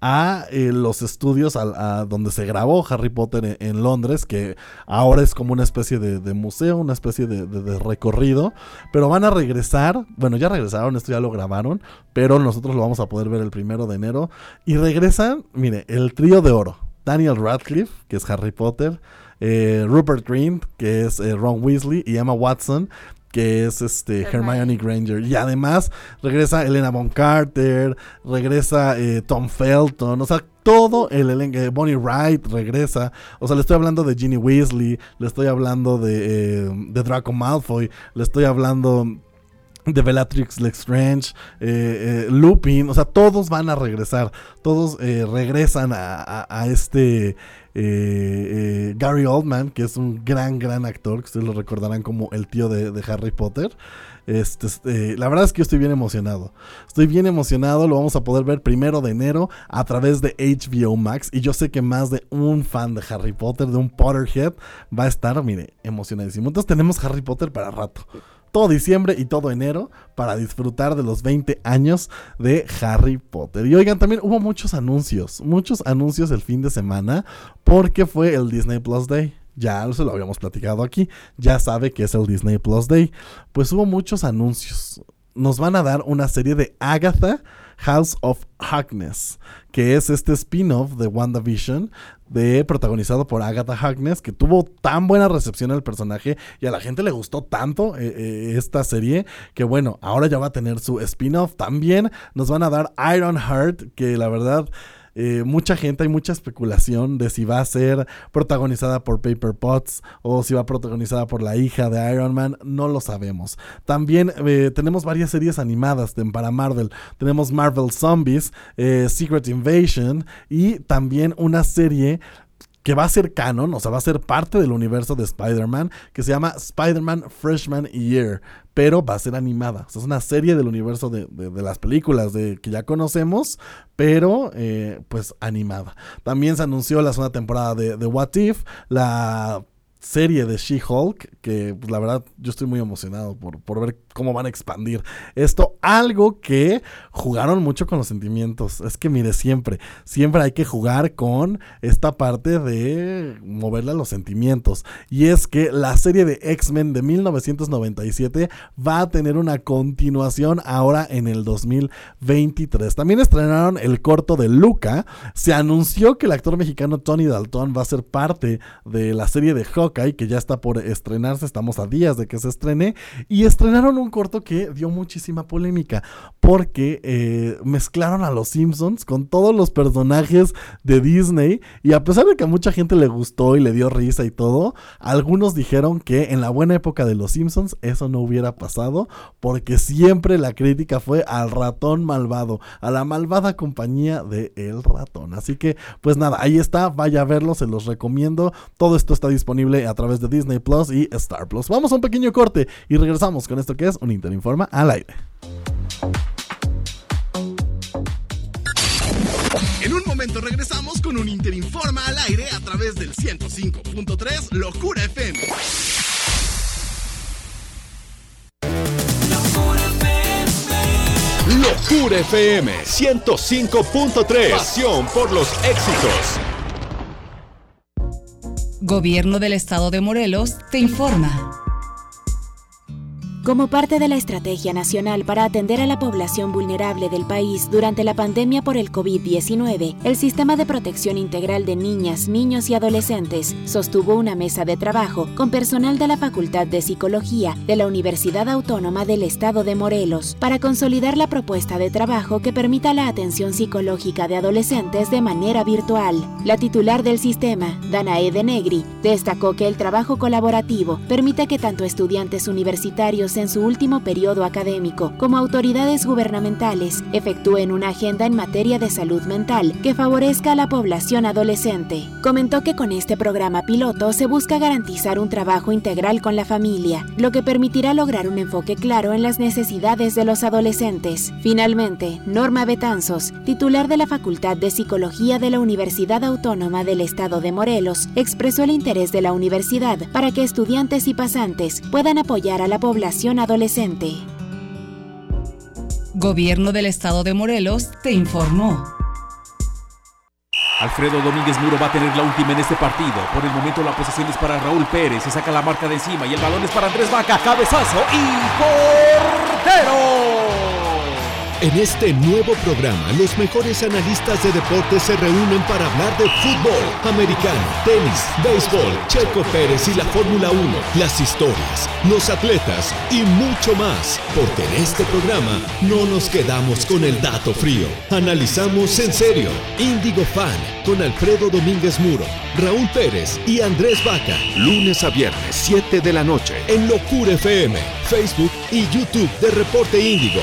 a eh, los estudios donde se grabó Harry Potter en, en Londres, que ahora es como una especie de, museo, una especie de, recorrido, pero van a regresar, bueno, ya regresaron, esto ya lo grabaron, pero nosotros lo vamos a poder ver el primero de enero, y regresan, mire, el trío de oro, Daniel Radcliffe, que es Harry Potter, eh, Rupert Green, que es eh, Ron Weasley, y Emma Watson, que es este Hermione. Granger. Y además regresa Elena Von Carter, regresa eh, Tom Felton, o sea, todo el elenco, eh, Bonnie Wright regresa, o sea, le estoy hablando de Ginny Weasley, le estoy hablando de, eh, de Draco Malfoy, le estoy hablando de Bellatrix Lestrange, eh, eh, Lupin, o sea, todos van a regresar, todos eh, regresan a, a- a este eh, eh, Gary Oldman, que es un gran, gran actor, que ustedes lo recordarán como el tío de, Harry Potter. Este, este, la verdad es que yo estoy bien emocionado. Estoy bien emocionado. Lo vamos a poder ver primero de enero a través de HBO Max. Y yo sé que más de un fan de Harry Potter, de un Potterhead, va a estar, mire, emocionadísimo. Entonces tenemos Harry Potter para rato todo diciembre y todo enero para disfrutar de los 20 años de Harry Potter. Y oigan, también hubo muchos anuncios, muchos anuncios el fin de semana porque fue el Disney Plus Day. Ya se lo habíamos platicado aquí, ya sabe que es el Disney Plus Day. Pues hubo muchos anuncios. Nos van a dar una serie de Agatha House of Harkness, que es este spin-off de WandaVision, de, protagonizado por Agatha Harkness, que tuvo tan buena recepción al personaje y a la gente le gustó tanto eh, eh, esta serie, que bueno, ahora ya va a tener su spin-off. También nos van a dar Iron Heart, que la verdad... eh, mucha gente, hay mucha especulación de si va a ser protagonizada por Paper Potts o si va protagonizada por la hija de Iron Man, no lo sabemos. También eh, tenemos varias series animadas de, para Marvel. Tenemos Marvel Zombies, eh, Secret Invasion y también una serie que va a ser canon, o sea, va a ser parte del universo de Spider-Man, que se llama Spider-Man Freshman Year, pero va a ser animada. O sea, es una serie del universo de, de- las películas de, que ya conocemos, pero eh, pues animada. También se anunció la segunda temporada de What If, la serie de She-Hulk, que pues, la verdad yo estoy muy emocionado por, por ver cómo van a expandir esto. Algo que jugaron mucho con los sentimientos. Es que mire, siempre, siempre hay que jugar con esta parte de moverle a los sentimientos. Y es que la serie de X-Men de 1997 va a tener una continuación ahora en el 2023. También estrenaron el corto de Luca. Se anunció que el actor mexicano Tony Dalton va a ser parte de la serie de Que ya está por estrenarse. Estamos a días de que se estrene. Y estrenaron un corto que dio muchísima polémica. Porque eh, mezclaron a los Simpsons con todos los personajes de Disney. Y a pesar de que a mucha gente le gustó y le dio risa y todo, algunos dijeron que en la buena época de los Simpsons eso no hubiera pasado. Porque siempre la crítica fue al ratón malvado, a la malvada compañía de El Ratón. Así que, pues nada, ahí está, vaya a verlo, se los recomiendo. Todo esto está disponible a través de Disney Plus y Star Plus. Vamos a un pequeño corte y regresamos con esto que es un Interinforma al aire. En un momento regresamos con un Interinforma al aire a través del 105.3 Locura FM. Locura FM 105.3. Pasión por los éxitos. Gobierno del Estado de Morelos te informa. Como parte de la Estrategia Nacional para atender a la población vulnerable del país durante la pandemia por el COVID-19, el Sistema de Protección Integral de Niñas, Niños y Adolescentes sostuvo una mesa de trabajo con personal de la Facultad de Psicología de la Universidad Autónoma del Estado de Morelos para consolidar la propuesta de trabajo que permita la atención psicológica de adolescentes de manera virtual. La titular del sistema, Danae de Negri, destacó que el trabajo colaborativo permite que tanto estudiantes universitarios en su último periodo académico como autoridades gubernamentales efectúen una agenda en materia de salud mental que favorezca a la población adolescente. Comentó que con este programa piloto se busca garantizar un trabajo integral con la familia, lo que permitirá lograr un enfoque claro en las necesidades de los adolescentes. Finalmente, Norma Betanzos, titular de la Facultad de Psicología de la Universidad Autónoma del Estado de Morelos, expresó el interés de la universidad para que estudiantes y pasantes puedan apoyar a la población adolescente. Gobierno del Estado de Morelos te informó. Alfredo Domínguez Muro va a tener la última en este partido. Por el momento la posesión es para Raúl Pérez. Se saca la marca de encima y el balón es para Andrés Vaca. Cabezazo y portero. En este nuevo programa, los mejores analistas de deportes se reúnen para hablar de fútbol, americano, tenis, béisbol, Checo Pérez y la Fórmula 1, las historias, los atletas y mucho más. Porque en este programa no nos quedamos con el dato frío. Analizamos en serio. Índigo Fan con Alfredo Domínguez Muro, Raúl Pérez y Andrés Vaca. Lunes a viernes, 7 de la noche, en Locura FM, Facebook y YouTube de Reporte Índigo.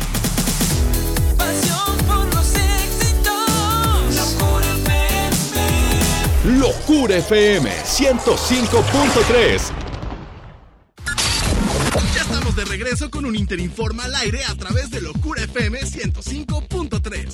Locura FM. Locura FM 105.3. Ya estamos de regreso con un Interinforma al aire a través de Locura FM 105.3.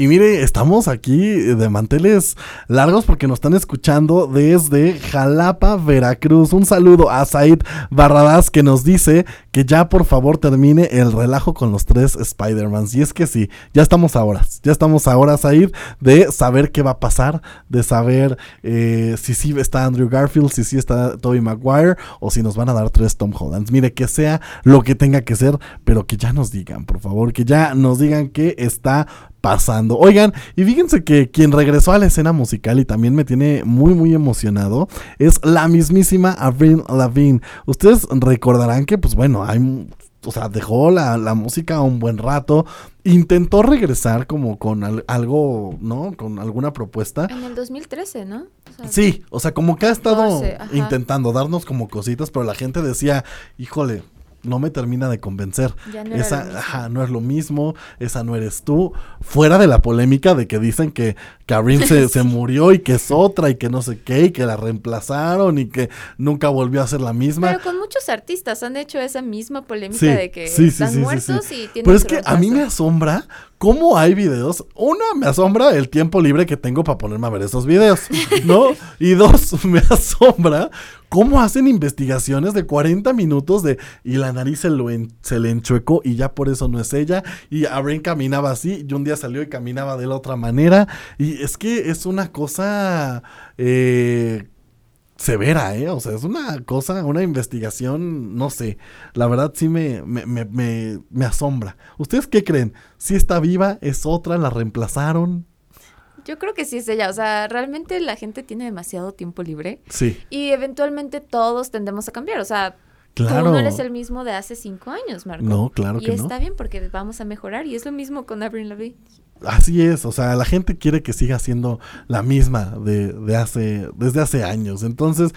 Y mire, estamos aquí de manteles largos porque nos están escuchando desde Jalapa, Veracruz. Un saludo a Said Barradas que nos dice que ya por favor termine el relajo con los tres Spider-Mans. Y es que sí, ya estamos a horas, ya estamos a horas, Said, de saber qué va a pasar, de saber eh, si sí está Andrew Garfield, si sí está Tobey Maguire o si nos van a dar tres Tom Hollands. Mire, que sea lo que tenga que ser, pero que ya nos digan, por favor, que ya nos digan qué está pasando. Oigan, y fíjense que quien regresó a la escena musical y también me tiene muy muy emocionado es la mismísima Avril Lavigne. Ustedes recordarán que pues bueno, hay o sea, dejó la, la música un buen rato. Intentó regresar como con al- algo, ¿no? Con alguna propuesta. En el 2013, ¿no? O sea, Sí, o sea, como que ha estado 14, ajá. intentando darnos como cositas, pero la gente decía, híjole, no me termina de convencer. Ya no esa, ajá, no es lo mismo, esa no eres tú. Fuera de la polémica de que dicen que Karim se, *laughs* se murió y que es otra y que no sé qué, y que la reemplazaron y que nunca volvió a ser la misma. Pero con muchos artistas han hecho esa misma polémica Sí, de que sí, están sí, muertos y tienen Pero es que a mí me asombra cómo hay videos. Una, me asombra el tiempo libre que tengo para ponerme a ver esos videos, ¿no? *laughs* y dos, *laughs* me asombra cómo hacen investigaciones de 40 minutos de y la nariz se, lo en- se le enchuecó y ya por eso no es ella. Y Abraham caminaba así y un día salió y caminaba de la otra manera. Y es que es una cosa... eh, severa, ¿eh? O sea, es una cosa, una investigación, no sé. La verdad sí me, me, me, me, me asombra. ¿Ustedes qué creen? ¿Si está viva? ¿Es otra? ¿La reemplazaron? Yo creo que sí es ella. O sea, realmente la gente tiene demasiado tiempo libre. Sí. Y eventualmente todos tendemos a cambiar. O sea, Claro. tú no eres el mismo de hace cinco años, Marco. No, claro y que no. está bien porque vamos a mejorar. Y es lo mismo con Avril Lavigne. Así es, o sea, la gente quiere que siga siendo la misma de, de hace, desde hace años. Entonces,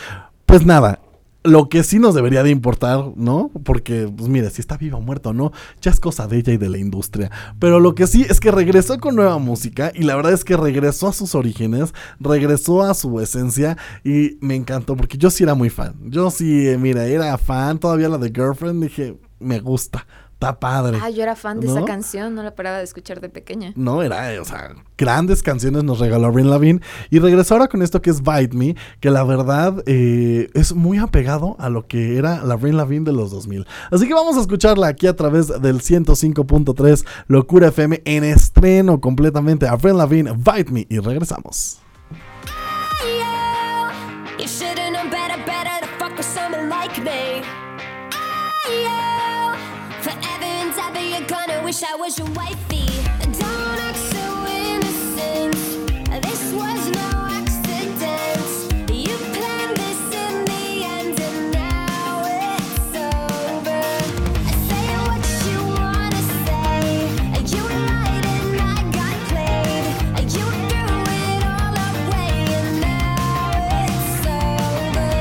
pues nada, Lo que sí nos debería de importar, ¿no? Porque, pues mire, si está viva o muerta o no, ya es cosa de ella y de la industria. Pero lo que sí es que regresó con nueva música y la verdad es que regresó a sus orígenes, regresó a su esencia y me encantó porque yo sí era muy fan. Yo sí, eh, mira, era fan, todavía la de Girlfriend, dije, me gusta, está padre. Ah, yo era fan de ¿No? esa canción, no la paraba de escuchar de pequeña. No, era, eh, o sea, grandes canciones nos regaló Avril Lavigne. Y regresó ahora con esto que es Bite Me, que la verdad eh, es muy apegado a lo que era la Avril Lavigne de los 2000. Así que vamos a escucharla aquí a través del 105.3 Locura FM en estreno completamente. Avril Lavigne, Bite Me. Y regresamos. Wish I was your wifey. Don't act so innocent. This was no accident. You planned this in the end, and now it's over. Say what you wanna say. You lied and I got played. You threw it all away, and now it's over.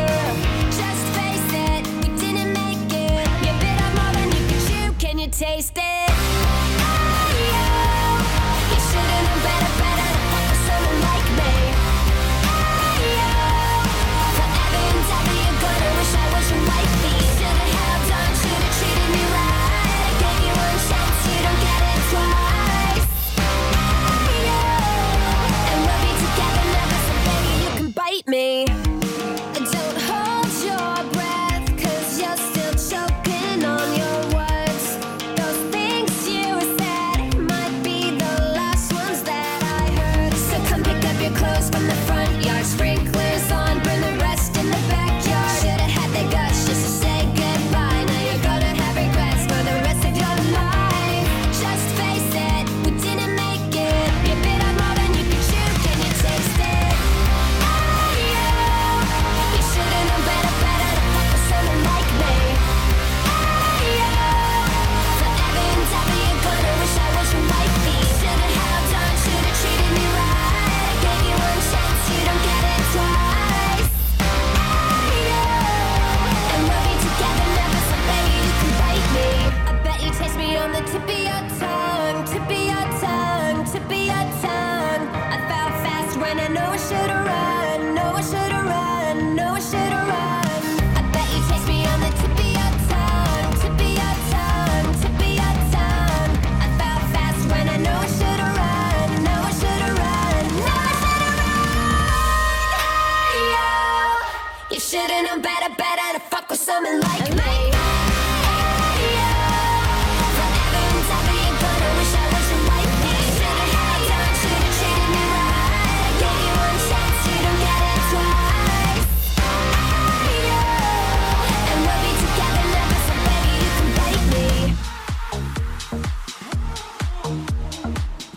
Just face it, we didn't make it. You bit off more than you could chew. Can you taste it?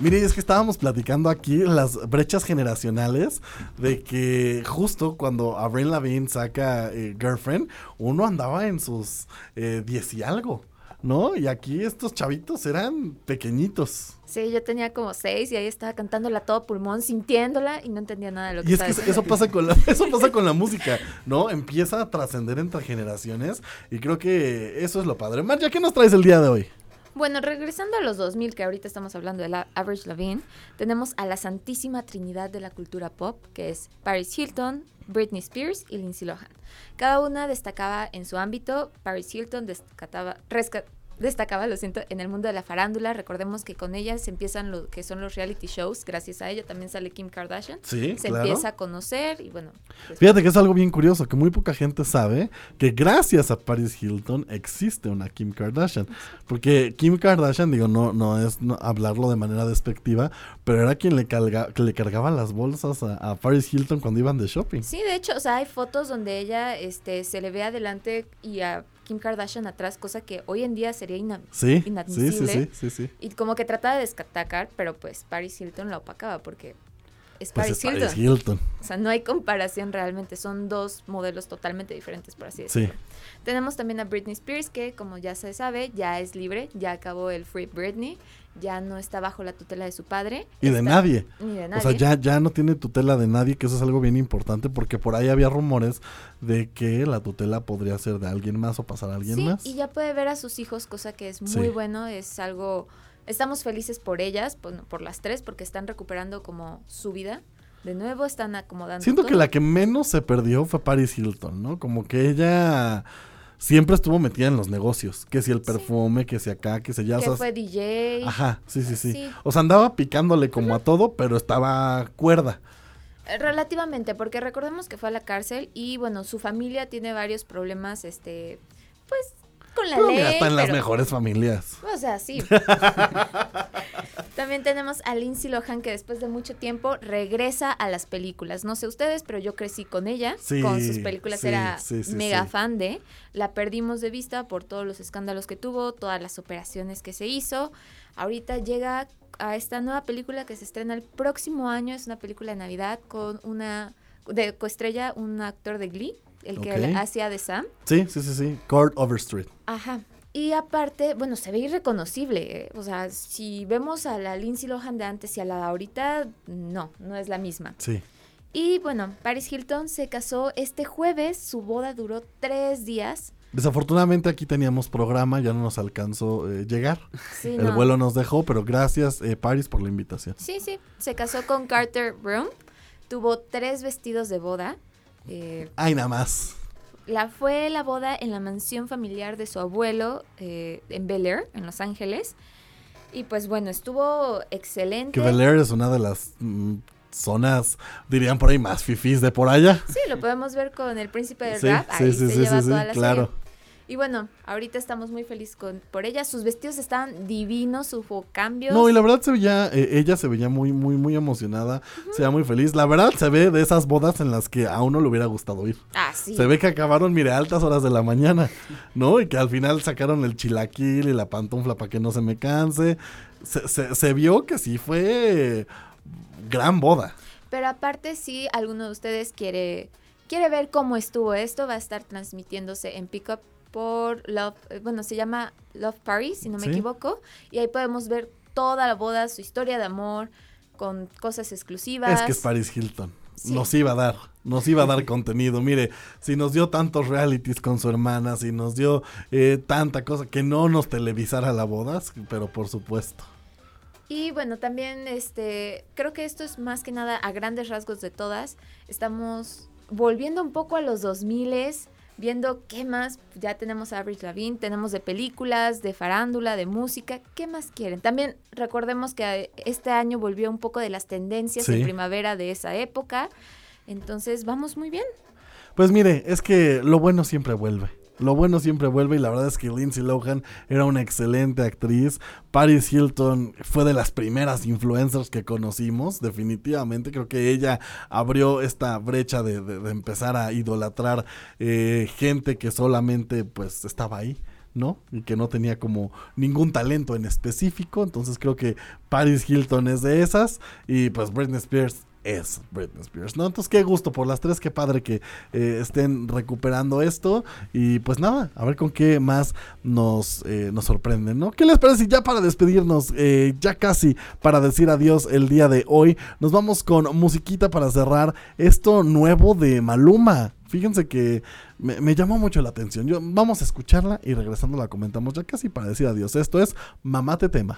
Mire, es que estábamos platicando aquí las brechas generacionales de que justo cuando Avril Lavigne saca eh, Girlfriend, uno andaba en sus eh, 10 y algo, ¿no? Y aquí estos chavitos eran pequeñitos. Sí, yo tenía como seis y ahí estaba cantándola a todo pulmón, sintiéndola y no entendía nada de lo que Y es que eso pasa con la, *laughs* eso pasa con la música, ¿no? Empieza a trascender entre generaciones y creo que eso es lo padre. Marja, ¿qué nos traes el día de hoy? Bueno, regresando a los 2000, que ahorita estamos hablando de la Average Lavigne, tenemos a la santísima trinidad de la cultura pop, que es Paris Hilton, Britney Spears y Lindsay Lohan. Cada una destacaba en su ámbito. Paris Hilton destacaba, resca- destacaba, lo siento, en el mundo de la farándula. Recordemos que con ella se empiezan lo que son los reality shows. Gracias a ella también sale Kim Kardashian. Sí, Se claro. empieza a conocer y bueno, Fíjate que es algo bien curioso, que muy poca gente sabe que gracias a Paris Hilton existe una Kim Kardashian. Porque Kim Kardashian, digo, no, no es no- hablarlo de manera despectiva, pero era quien le, carga- que le cargaba las bolsas a, a Paris Hilton cuando iban de shopping. Sí, de hecho, o sea, hay fotos donde ella este, se le ve adelante y a Kim Kardashian atrás, cosa que hoy en día sería ina- Sí, sí, inadmisible. sí, sí, sí, sí. Y como que trataba de destacar, pero pues Paris Hilton la opacaba porque es Pues Paris es Hilton. Paris Hilton. O sea, no hay comparación realmente, son dos modelos totalmente diferentes, por así decirlo. Sí. Tenemos también a Britney Spears, que como ya se sabe, ya es libre, ya acabó el Free Britney, ya no está bajo la tutela de su padre. Y de nadie. Ni de O nadie. sea, ya, ya no tiene tutela de nadie, que eso es algo bien importante, porque por ahí había rumores de que la tutela podría ser de alguien más o pasar a alguien sí, más. y ya puede ver a sus hijos, cosa que es muy Sí. bueno, es algo... Estamos felices por ellas, por, por las tres, porque están recuperando como su vida. De nuevo están acomodando. Siento que la que menos se perdió fue Paris Hilton, ¿no? Como que ella siempre estuvo metida en los negocios. Que si el perfume, que si acá, que si o que fue DJ. Ajá, sí, sí, sí, Sí. O sea, andaba picándole como a todo, pero estaba cuerda. Eh, Relativamente, porque recordemos que fue a la cárcel y bueno, su familia tiene varios problemas, este, pues, con la Pero ley. está en las mejores familias. *laughs* O sea, sí. *laughs* También tenemos a Lindsay Lohan que después de mucho tiempo regresa a las películas. No sé ustedes, pero yo crecí con ella, Sí, con sus películas, sí, era sí, mega fan de. La perdimos de vista por todos los escándalos que tuvo, todas las operaciones que se hizo. Ahorita llega a esta nueva película que se estrena el próximo año, es una película de Navidad con una de coestrella, un actor de Glee, el que Ok. hacía de Sam. Sí, sí, sí, sí. Court Overstreet. Ajá. Y aparte, bueno, se ve irreconocible. ¿eh? O sea, si vemos a la Lindsay Lohan de antes y a la de ahorita, no, no es la misma. Sí. Y bueno, Paris Hilton se casó este jueves. Su boda duró tres días. Desafortunadamente aquí teníamos programa, ya no nos alcanzó eh, llegar. Sí, El no. vuelo nos dejó, pero gracias, eh, Paris, por la invitación. Sí, sí. Se casó con Carter Broom. Tuvo tres vestidos de boda. Eh, Ay, nada más. la fue la boda en la mansión familiar de su abuelo eh, en Bel Air, en Los Ángeles. Y pues bueno, estuvo excelente. Que Bel Air es una de las mm, zonas, dirían por ahí, más fifís de por allá. Sí, lo podemos ver con el príncipe del Sí, rap. Ahí sí, se sí, lleva sí, toda sí, la claro. serie. Y bueno, ahorita estamos muy felices con, por ella. Sus vestidos estaban divinos, hubo cambios. No, y la verdad se veía, eh, ella se veía muy, muy, muy emocionada, se veía muy feliz. La verdad se ve de esas bodas en las que a uno le hubiera gustado ir. Ah, sí. Se ve que acabaron, mire, a altas horas de la mañana, ¿no? Y que al final sacaron el chilaquil y la pantufla para que no se me canse. Se, se- se vio que sí fue gran boda. Pero aparte, si alguno de ustedes quiere, quiere ver cómo estuvo esto, va a estar transmitiéndose en Pickup por Love, eh, bueno, se llama Love Paris, si no me Sí. equivoco. Y ahí podemos ver toda la boda, su historia de amor, con cosas exclusivas. Es que es Paris Hilton. Sí. Nos iba a dar, nos iba a dar *laughs* contenido. Mire, si nos dio tantos realities con su hermana, si nos dio eh, tanta cosa, que no nos televisara la boda, pero por supuesto. Y bueno, también este, creo que esto es más que nada a grandes rasgos de todas. Estamos volviendo un poco a los 2000 viendo qué más. Ya tenemos a Avril Lavigne, tenemos de películas, de farándula, de música. ¿Qué más quieren? También recordemos que este año volvió un poco de las tendencias Sí. en primavera de esa época. Entonces vamos muy bien. Pues mire, es que lo bueno siempre vuelve. Lo bueno siempre vuelve y la verdad es que Lindsay Lohan era una excelente actriz. Paris Hilton fue de las primeras influencers que conocimos, definitivamente. Creo que ella abrió esta brecha de, empezar a idolatrar eh, gente que solamente pues estaba ahí. ¿no? Y que no tenía como ningún talento en específico. Entonces creo que Paris Hilton es de esas. Y pues Britney Spears es Britney Spears, ¿no? Entonces qué gusto por las tres, qué padre que eh, estén recuperando esto. Y pues nada, a ver con qué más nos, eh, nos sorprenden, ¿no? ¿Qué les parece? Ya para despedirnos, eh, ya casi para decir adiós el día de hoy, nos vamos con musiquita para cerrar esto nuevo de Maluma. Fíjense que me, me llamó mucho la atención. Yo, vamos a escucharla y regresando la comentamos ya casi para decir adiós. Esto es Mamá te tema.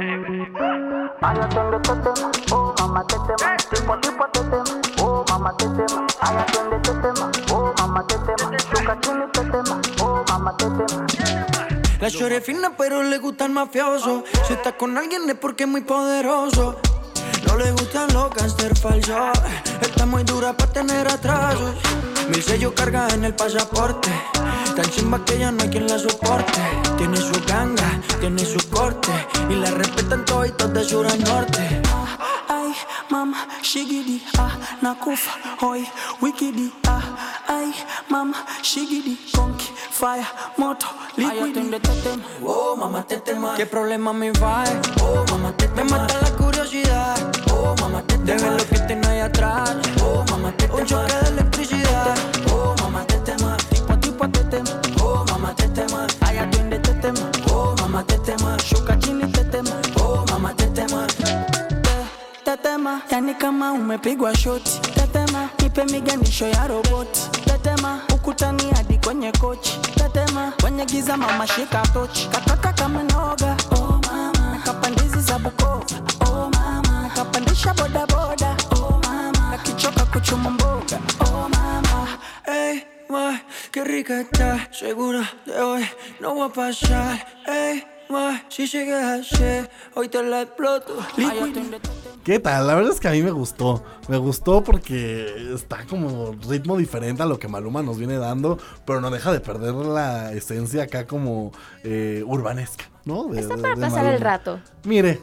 Ay, atiende este tema, oh mamá te tema, tipo tipo te tema, oh mamá te tema, ay atiende este tema, oh mamá te tema, chuca chini te tema, oh mamá te tema. La chore fina pero le gusta el mafioso Si está con alguien es porque es muy poderoso No le gustan los gangster falsos. Está muy dura para tener atrasos. Mil sellos carga en el pasaporte. Tan chimba que ya no hay quien la soporte. Tiene su ganga, tiene su corte. Y la respetan todos de sur a norte Ay, mama, shigidi, ah, nakufa, hoy, wikidi, ah, ay, mama, shigidi, konki, fire, moto, liquid de tetema. Oh, mamá, tetema. ¿Qué problema me va? Oh, mamá, tetema. Me mata la curiosidad. Oh, mamá, tetema. De ver lo que tengo ahí atrás. Oh, mamá, tetema. Un choque de electricidad. Oh, mamá, tetema. Tipo, tipo, tetema. Oh, mamá, tetema. Ay, atiende tetema. Oh, mamá, tetema. Shuka Tetema, yani kama umepigwa shoti. Tetema, nipe miganisho ya roboti. Tetema, ukutani hadi kwenye kochi. Tetema, kwenye giza mama shika tochi. Kataka kama noga. Oh mama, nakapandizi za Bukoba. Oh mama, nakapandisha boda. Oh mama, nakichoka kuchuma mboga. Oh mama, hey. ma, qué rica está. Segura de hoy no va a pasar. Ey, ma, si llegas a ser, hoy te la exploto. Liquid. ¿Qué tal? La verdad es que a mí me gustó. Me gustó porque está como ritmo diferente a lo que Maluma nos viene dando, pero no deja de perder la esencia acá como eh, urbanesca, ¿no? De- Está para de pasar el rato. Mire,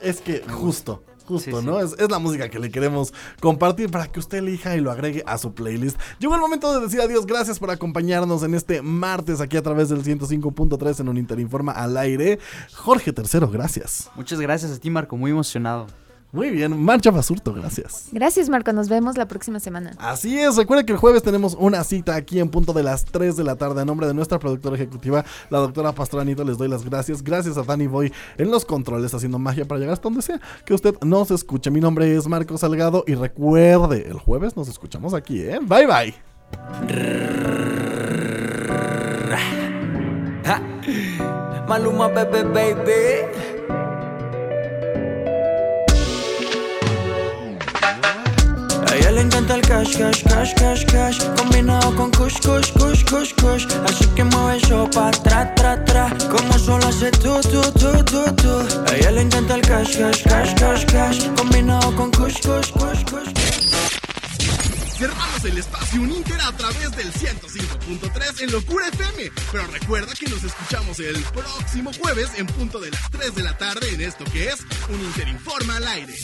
es que justo. Justo, Sí, ¿no? sí. Es, es la música que le queremos compartir para que usted elija y lo agregue a su playlist. Llegó el momento de decir adiós. Gracias por acompañarnos en este martes aquí a través del 105.3 en un Interinforma al aire. Jorge Tercero, gracias. Muchas gracias a ti, Marco. Muy emocionado. Muy bien. Marcha Basurto, gracias. Gracias, Marco. Nos vemos la próxima semana. Así es, recuerden que el jueves tenemos una cita aquí en punto de las 3 de la tarde. A nombre de nuestra productora ejecutiva, la doctora Pastora Anito, les doy las gracias. Gracias a Danny Boy en los controles, haciendo magia para llegar hasta donde sea que usted nos escuche. Mi nombre es Marco Salgado y recuerde, el jueves nos escuchamos aquí, ¿eh? Bye bye. Maluma, baby, baby. A ella le encanta el cash, cash, cash, cash, cash Combinado con kush, kush, kush, kush, kush Así que mueve eso pa' tra, tra, tra Como solo hace tú, tú, tú, tú, tú A le encanta el cash, cash, cash, cash, cash Combinado con kush, kush, kush, kush Cerramos el espacio Uninter a través del 105.3 en Locura FM. Pero recuerda que nos escuchamos el próximo jueves en punto de las 3 de la tarde en esto que es Un Inter Informa al aire.